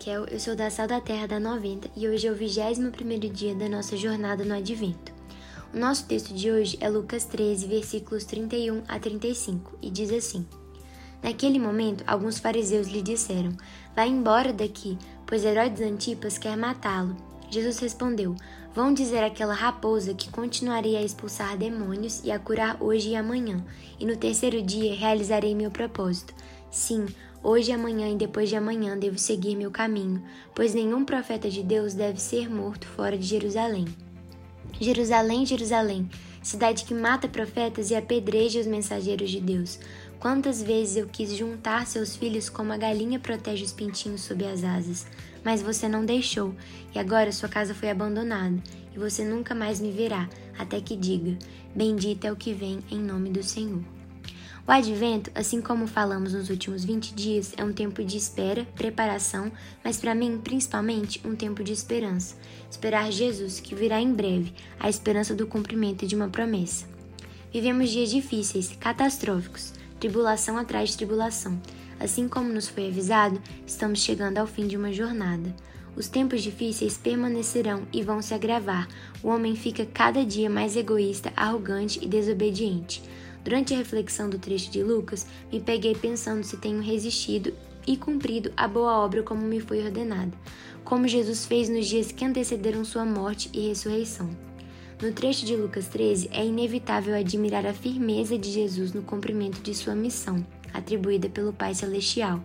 Raquel, eu sou da Sal da Terra da 90 e hoje é o 21 dia da nossa jornada no Advento. O nosso texto de hoje é Lucas 13, versículos 31 a 35 e diz assim: Naquele momento, alguns fariseus lhe disseram: Vá embora daqui, pois Herodes Antipas quer matá-lo. Jesus respondeu: Vão dizer àquela raposa que continuarei a expulsar demônios e a curar hoje e amanhã, e no terceiro dia realizarei meu propósito. Sim, hoje, amanhã e depois de amanhã devo seguir meu caminho, pois nenhum profeta de Deus deve ser morto fora de Jerusalém. Jerusalém, Jerusalém, cidade que mata profetas e apedreja os mensageiros de Deus. Quantas vezes eu quis juntar seus filhos como a galinha protege os pintinhos sob as asas, mas você não deixou, e agora sua casa foi abandonada, e você nunca mais me verá, até que diga: Bendito é o que vem em nome do Senhor. O advento, assim como falamos nos últimos 20 dias, é um tempo de espera, preparação, mas para mim, principalmente, um tempo de esperança. Esperar Jesus, que virá em breve, a esperança do cumprimento de uma promessa. Vivemos dias difíceis, catastróficos, tribulação atrás de tribulação. Assim como nos foi avisado, estamos chegando ao fim de uma jornada. Os tempos difíceis permanecerão e vão se agravar. O homem fica cada dia mais egoísta, arrogante e desobediente. Durante a reflexão do trecho de Lucas, me peguei pensando se tenho resistido e cumprido a boa obra como me foi ordenada, como Jesus fez nos dias que antecederam sua morte e ressurreição. No trecho de Lucas 13, é inevitável admirar a firmeza de Jesus no cumprimento de sua missão, atribuída pelo Pai Celestial.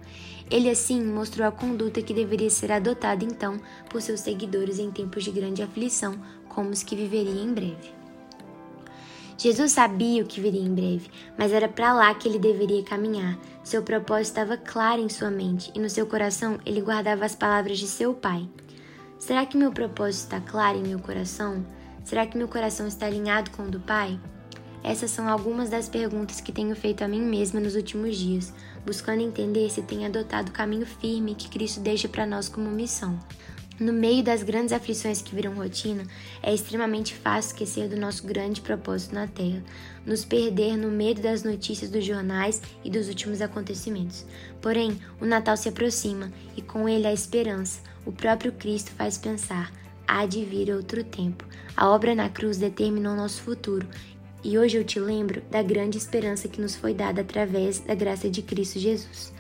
Ele, assim, mostrou a conduta que deveria ser adotada então por seus seguidores em tempos de grande aflição, como os que viveria em breve. Jesus sabia o que viria em breve, mas era para lá que ele deveria caminhar. Seu propósito estava claro em sua mente e no seu coração ele guardava as palavras de seu pai. Será que meu propósito está claro em meu coração? Será que meu coração está alinhado com o do Pai? Essas são algumas das perguntas que tenho feito a mim mesma nos últimos dias, buscando entender se tenho adotado o caminho firme que Cristo deixa para nós como missão. No meio das grandes aflições que viram rotina, é extremamente fácil esquecer do nosso grande propósito na Terra, nos perder no medo das notícias dos jornais e dos últimos acontecimentos. Porém, o Natal se aproxima e com ele a esperança. O próprio Cristo faz pensar: há de vir outro tempo. A obra na cruz determinou nosso futuro e hoje eu te lembro da grande esperança que nos foi dada através da graça de Cristo Jesus.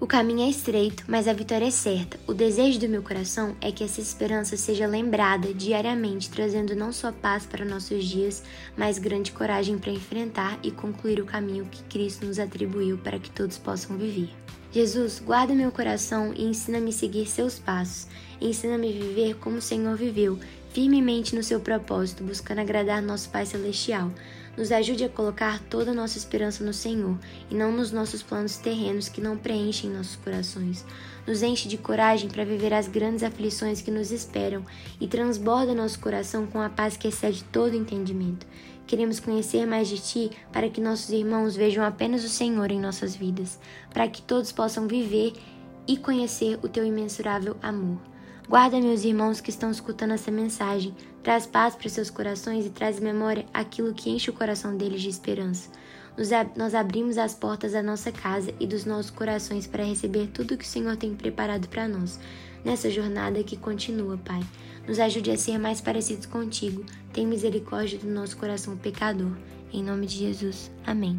O caminho é estreito, mas a vitória é certa. O desejo do meu coração é que essa esperança seja lembrada diariamente, trazendo não só paz para nossos dias, mas grande coragem para enfrentar e concluir o caminho que Cristo nos atribuiu para que todos possam viver. Jesus, guarda meu coração e ensina-me a seguir seus passos. Ensina-me a viver como o Senhor viveu, firmemente no seu propósito, buscando agradar nosso Pai Celestial. Nos ajude a colocar toda a nossa esperança no Senhor e não nos nossos planos terrenos que não preenchem nossos corações. Nos enche de coragem para viver as grandes aflições que nos esperam e transborda nosso coração com a paz que excede todo entendimento. Queremos conhecer mais de Ti para que nossos irmãos vejam apenas o Senhor em nossas vidas, para que todos possam viver e conhecer o Teu imensurável amor. Guarda meus irmãos que estão escutando essa mensagem, traz paz para seus corações e traz memória aquilo que enche o coração deles de esperança. Nós abrimos as portas da nossa casa e dos nossos corações para receber tudo que o Senhor tem preparado para nós, nessa jornada que continua, Pai. Nos ajude a ser mais parecidos contigo. Tem misericórdia do nosso coração pecador. Em nome de Jesus. Amém.